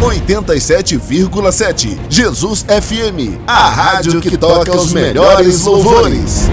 87,7. Jesus FM, a rádio que toca os melhores louvores.